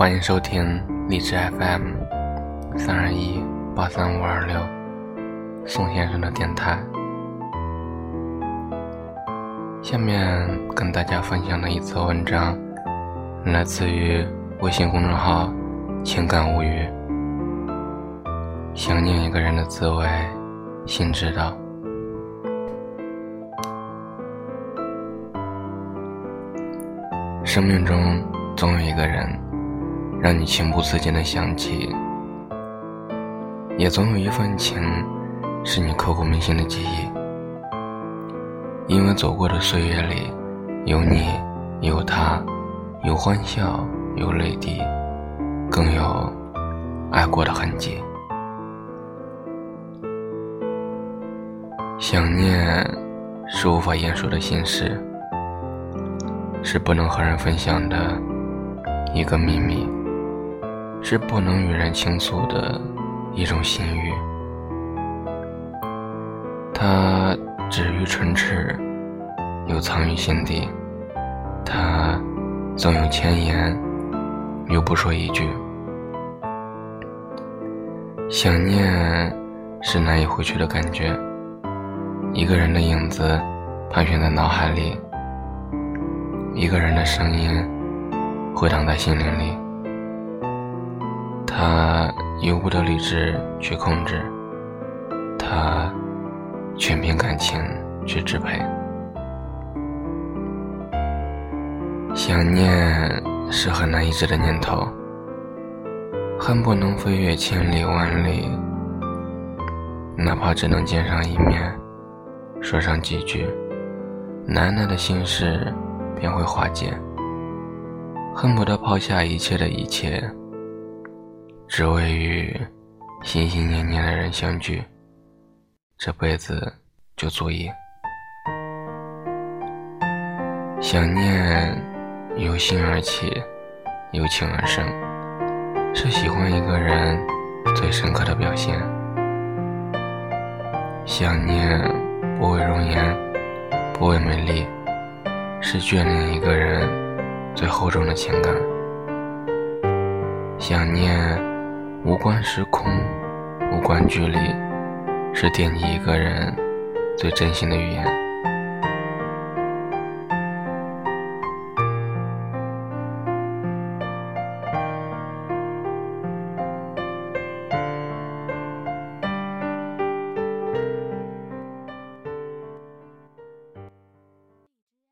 欢迎收听荔枝 FM 三二一八三五二六宋先生的电台。下面跟大家分享的一则文章，来自于微信公众号“情感物语”。想念一个人的滋味，心知道。生命中总有一个人，让你情不自禁的想起；也总有一份情，是你刻骨铭心的记忆。因为走过的岁月里，有你，有他，有欢笑，有泪滴，更有爱过的痕迹。想念是无法言说的心事。是不能和人分享的一个秘密，是不能与人倾诉的一种心语。它止于唇齿，又藏于心底。它总有千言，又不说一句。想念是难以回去的感觉，一个人的影子盘旋在脑海里。一个人的声音回荡在心灵里，由不得理智去控制，他全凭感情去支配。想念是很难抑制的念头，恨不能飞越千里万里，哪怕只能见上一面，说上几句难耐的心事。便会化解，恨不得抛下一切的一切，只为与心心念念的人相聚，这辈子就足矣。想念由心而起，由情而生，是喜欢一个人最深刻的表现。想念不为容颜，不为美丽。是眷恋一个人最厚重的情感，想念无关时空，无关距离，是惦记一个人最真心的语言。